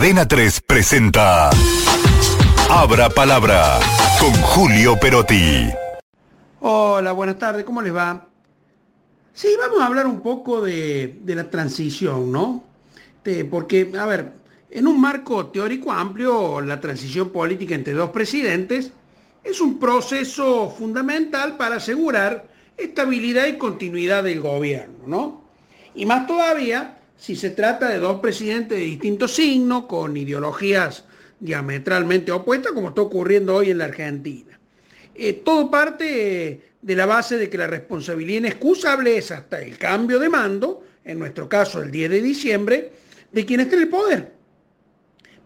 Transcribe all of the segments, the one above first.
Cadena 3 presenta Abra Palabra con Julio Perotti. Hola, buenas tardes, ¿cómo les va? Sí, vamos a hablar un poco de, de la transición, ¿no? Porque, a ver, en un marco teórico amplio, la transición política entre dos presidentes es un proceso fundamental para asegurar estabilidad y continuidad del gobierno, ¿no? Y más todavía si se trata de dos presidentes de distintos signos, con ideologías diametralmente opuestas, como está ocurriendo hoy en la Argentina. Eh, todo parte de la base de que la responsabilidad inexcusable es hasta el cambio de mando, en nuestro caso el 10 de diciembre, de quien esté en el poder.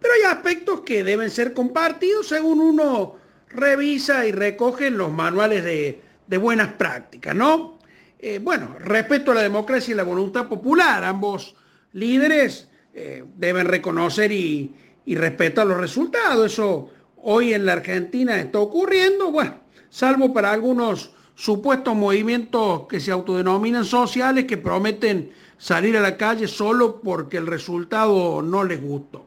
Pero hay aspectos que deben ser compartidos según uno revisa y recoge los manuales de, buenas prácticas, ¿no? Eh, bueno, respecto a la democracia y la voluntad popular, ambos líderes eh, deben reconocer y, respetar los resultados. Eso hoy en la Argentina está ocurriendo, bueno, salvo para algunos supuestos movimientos que se autodenominan sociales que prometen salir a la calle solo porque el resultado no les gustó.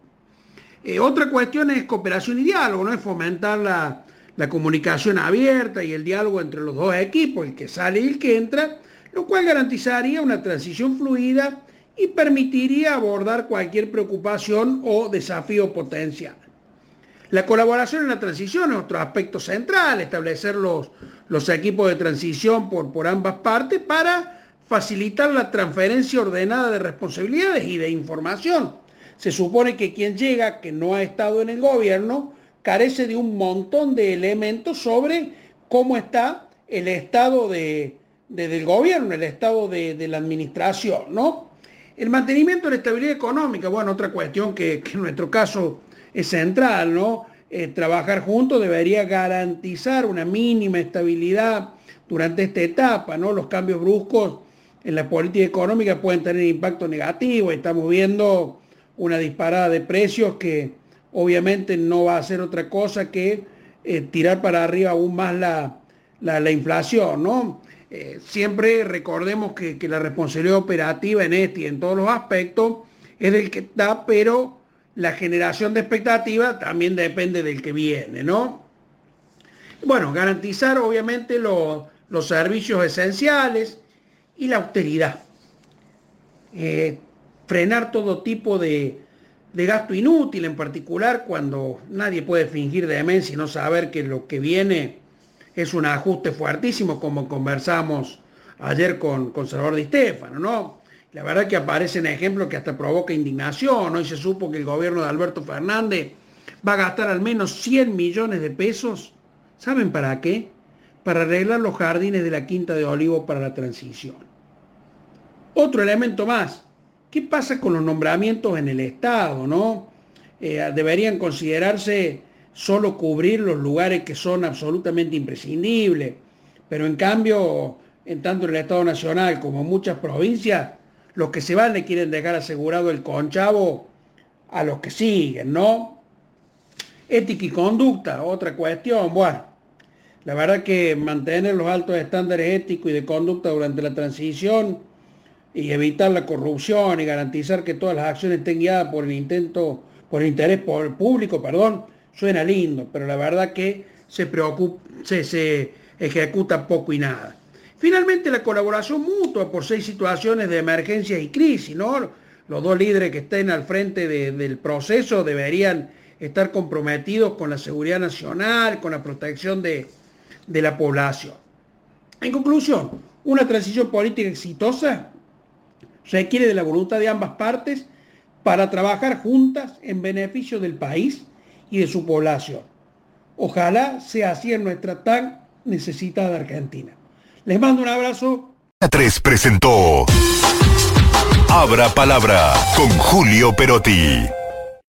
Eh, otra cuestión es cooperación y diálogo, ¿no? Es fomentar la, la comunicación abierta y el diálogo entre los dos equipos, el que sale y el que entra, lo cual garantizaría una transición fluida y permitiría abordar cualquier preocupación o desafío potencial. La colaboración en la transición es otro aspecto central, establecer los, los equipos de transición por, por ambas partes para facilitar la transferencia ordenada de responsabilidades y de información. Se supone que quien llega, que no ha estado en el gobierno, carece de un montón de elementos sobre cómo está el estado de, del gobierno, el estado de, de la administración, ¿no? El mantenimiento de la estabilidad económica, bueno, otra cuestión que, en nuestro caso es central, ¿no? Eh, trabajar juntos debería garantizar una mínima estabilidad durante esta etapa, ¿no? Los cambios bruscos en la política económica pueden tener impacto negativo. Estamos viendo una disparada de precios que obviamente no va a ser otra cosa que eh, tirar para arriba aún más la, la, la inflación, ¿no? Eh, siempre recordemos que, la responsabilidad operativa en este y en todos los aspectos es del que está, pero la generación de expectativa también depende del que viene, ¿no? Bueno, garantizar obviamente los servicios esenciales y la austeridad. Eh, frenar todo tipo de, de gasto inútil, en particular cuando nadie puede fingir demencia y no saber que lo que viene es un ajuste fuertísimo, como conversamos ayer con, con Salvador Di Stefano, ¿no? La verdad que aparecen ejemplos que hasta provoca indignación. Hoy se supo que el gobierno de Alberto Fernández va a gastar al menos 100 millones de pesos. ¿Saben para qué? Para arreglar los jardines de la Quinta de Olivo para la transición. Otro elemento más. ¿Qué pasa con los nombramientos en el Estado? ¿no? Eh, deberían considerarse solo cubrir los lugares que son absolutamente imprescindibles. Pero en cambio, en tanto en el Estado Nacional como en muchas provincias, los que se van le quieren dejar asegurado el conchavo a los que siguen, ¿no? Ética y conducta, otra cuestión. Bueno, la verdad que mantener los altos estándares éticos y de conducta durante la transición y evitar la corrupción y garantizar que todas las acciones estén guiadas por el intento, por el interés público, perdón, Suena lindo, pero la verdad que se, preocupa, se, ejecuta poco y nada. Finalmente, la colaboración mutua por seis situaciones de emergencia y crisis, ¿no? Los dos líderes que estén al frente del proceso deberían estar comprometidos con la seguridad nacional, con la protección de, de la población. En conclusión, una transición política exitosa requiere de la voluntad de ambas partes para trabajar juntas en beneficio del país y de su población. Ojalá sea así en nuestra tan necesitada Argentina. Les mando un abrazo. 3 presentó Abra Palabra con Julio Perotti.